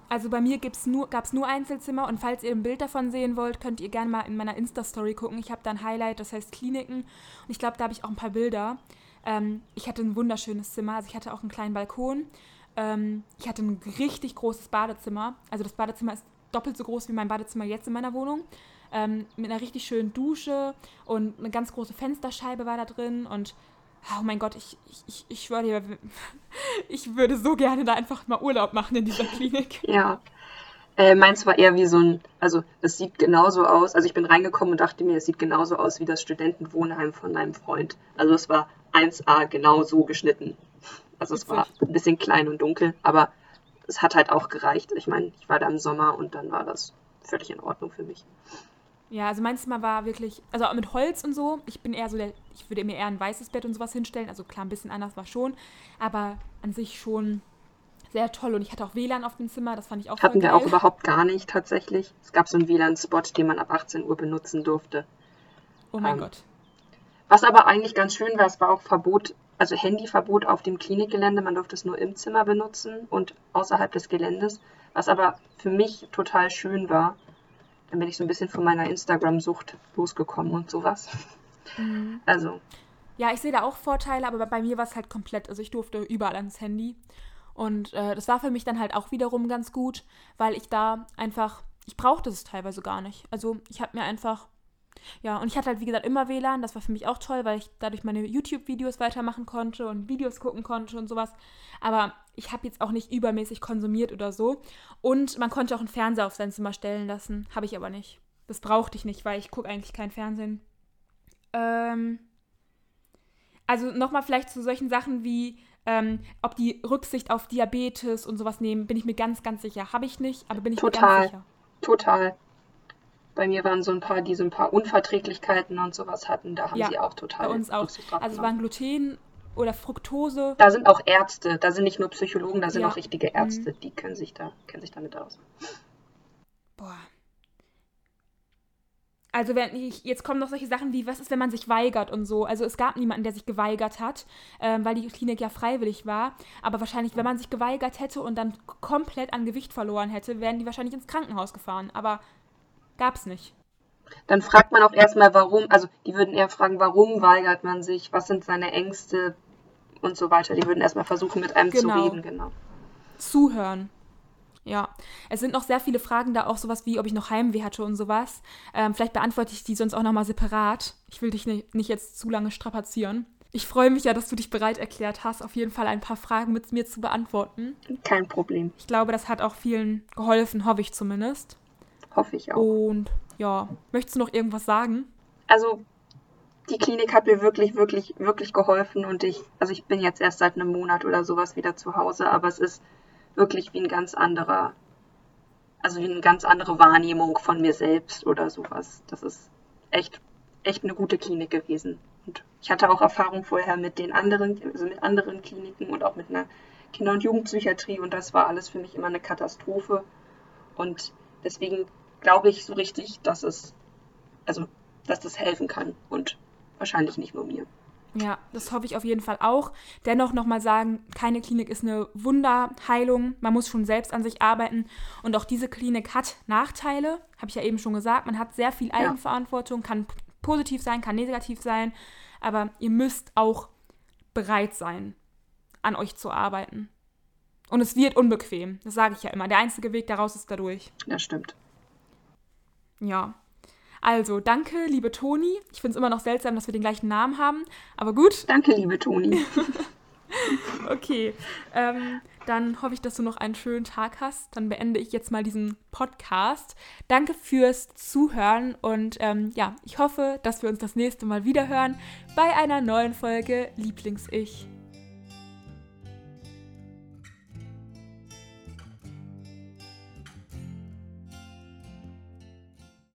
Speaker 1: also bei mir nur, gab es nur Einzelzimmer und falls ihr ein Bild davon sehen wollt, könnt ihr gerne mal in meiner Insta-Story gucken. Ich habe da ein Highlight, das heißt Kliniken und ich glaube, da habe ich auch ein paar Bilder. Ähm, ich hatte ein wunderschönes Zimmer, also ich hatte auch einen kleinen Balkon. Ähm, ich hatte ein richtig großes Badezimmer. Also das Badezimmer ist doppelt so groß wie mein Badezimmer jetzt in meiner Wohnung. Ähm, mit einer richtig schönen Dusche und eine ganz große Fensterscheibe war da drin und oh mein Gott, ich, ich, ich schwöre dir, ich würde so gerne da einfach mal Urlaub machen in dieser Klinik.
Speaker 2: Ja. Äh, meins war eher wie so ein, also es sieht genauso aus, also ich bin reingekommen und dachte mir, es sieht genauso aus wie das Studentenwohnheim von meinem Freund. Also es war 1A genau so geschnitten. Also es war ein bisschen klein und dunkel, aber es hat halt auch gereicht. Ich meine, ich war da im Sommer und dann war das völlig in Ordnung für mich.
Speaker 1: Ja, also mein Zimmer war wirklich, also mit Holz und so. Ich bin eher so der, ich würde mir eher ein weißes Bett und sowas hinstellen. Also klar, ein bisschen anders war schon, aber an sich schon sehr toll. Und ich hatte auch WLAN auf dem Zimmer, das fand ich auch
Speaker 2: Hatten wir auch überhaupt gar nicht tatsächlich. Es gab so einen WLAN-Spot, den man ab 18 Uhr benutzen durfte.
Speaker 1: Oh mein ähm, Gott.
Speaker 2: Was aber eigentlich ganz schön war, es war auch Verbot, also Handyverbot auf dem Klinikgelände. Man durfte es nur im Zimmer benutzen und außerhalb des Geländes. Was aber für mich total schön war, dann bin ich so ein bisschen von meiner Instagram-Sucht losgekommen und sowas. Mhm. Also.
Speaker 1: Ja, ich sehe da auch Vorteile, aber bei mir war es halt komplett, also ich durfte überall ans Handy. Und äh, das war für mich dann halt auch wiederum ganz gut, weil ich da einfach, ich brauchte es teilweise gar nicht. Also ich habe mir einfach ja, und ich hatte halt, wie gesagt, immer WLAN. Das war für mich auch toll, weil ich dadurch meine YouTube-Videos weitermachen konnte und Videos gucken konnte und sowas. Aber ich habe jetzt auch nicht übermäßig konsumiert oder so. Und man konnte auch einen Fernseher auf sein Zimmer stellen lassen. Habe ich aber nicht. Das brauchte ich nicht, weil ich gucke eigentlich kein Fernsehen. Ähm, also nochmal vielleicht zu solchen Sachen wie, ähm, ob die Rücksicht auf Diabetes und sowas nehmen, bin ich mir ganz, ganz sicher. Habe ich nicht, aber bin ich
Speaker 2: Total.
Speaker 1: mir ganz sicher.
Speaker 2: Total. Bei mir waren so ein paar, die so ein paar Unverträglichkeiten und sowas hatten. Da haben ja, sie auch total.
Speaker 1: Bei uns auch. Also es waren Gluten oder Fructose.
Speaker 2: Da sind auch Ärzte. Da sind nicht nur Psychologen, da sind ja. auch richtige Ärzte. Mhm. Die können sich da kennen sich damit aus.
Speaker 1: Boah. Also wenn ich, jetzt kommen noch solche Sachen wie, was ist, wenn man sich weigert und so. Also es gab niemanden, der sich geweigert hat, ähm, weil die Klinik ja freiwillig war. Aber wahrscheinlich, wenn man sich geweigert hätte und dann komplett an Gewicht verloren hätte, wären die wahrscheinlich ins Krankenhaus gefahren. Aber Gab's nicht.
Speaker 2: dann fragt man auch erstmal, warum, also die würden eher fragen, warum weigert man sich, was sind seine Ängste und so weiter. Die würden erstmal versuchen, mit einem
Speaker 1: Genau.
Speaker 2: zu reden, genau.
Speaker 1: Zuhören. Ja, es sind noch sehr viele Fragen da, auch sowas wie, ob ich noch Heimweh hatte und sowas. Ähm, vielleicht beantworte ich die sonst auch nochmal separat. Ich will dich nicht, nicht jetzt zu lange strapazieren. Ich freue mich ja, dass du dich bereit erklärt hast, auf jeden Fall ein paar Fragen mit mir zu beantworten.
Speaker 2: Kein Problem,
Speaker 1: Ich glaube, das hat auch vielen geholfen, hoffe ich zumindest.
Speaker 2: Hoffe ich auch.
Speaker 1: Und ja, möchtest du noch irgendwas sagen?
Speaker 2: Also die Klinik hat mir wirklich, wirklich, wirklich geholfen und ich, also ich bin jetzt erst seit einem Monat oder sowas wieder zu Hause, aber es ist wirklich wie ein ganz anderer, also wie eine ganz andere Wahrnehmung von mir selbst oder sowas. Das ist echt, echt eine gute Klinik gewesen. Und ich hatte auch Erfahrung vorher mit den anderen, also mit anderen Kliniken und auch mit einer Kinder- und Jugendpsychiatrie und das war alles für mich immer eine Katastrophe. Und deswegen glaube ich so richtig, dass es, also, dass das helfen kann und wahrscheinlich nicht nur mir.
Speaker 1: Ja, das hoffe ich auf jeden Fall auch. Dennoch nochmal sagen, keine Klinik ist eine Wunderheilung. Man muss schon selbst an sich arbeiten. Und auch diese Klinik hat Nachteile, habe ich ja eben schon gesagt. Man hat sehr viel Eigenverantwortung, kann positiv sein, kann negativ sein. Aber ihr müsst auch bereit sein, an euch zu arbeiten. Und es wird unbequem. Das sage ich ja immer. Der einzige Weg daraus ist dadurch.
Speaker 2: Das stimmt.
Speaker 1: Ja. Also, danke, liebe Toni. Ich finde es immer noch seltsam, dass wir den gleichen Namen haben. Aber gut,
Speaker 2: Danke, liebe Toni.
Speaker 1: Okay, ähm, dann hoffe ich, dass du noch einen schönen Tag hast. Dann beende ich jetzt mal diesen Podcast. Danke fürs Zuhören und ähm, ja, ich hoffe, dass wir uns das nächste Mal wieder hören bei einer neuen Folge Lieblings-Ich.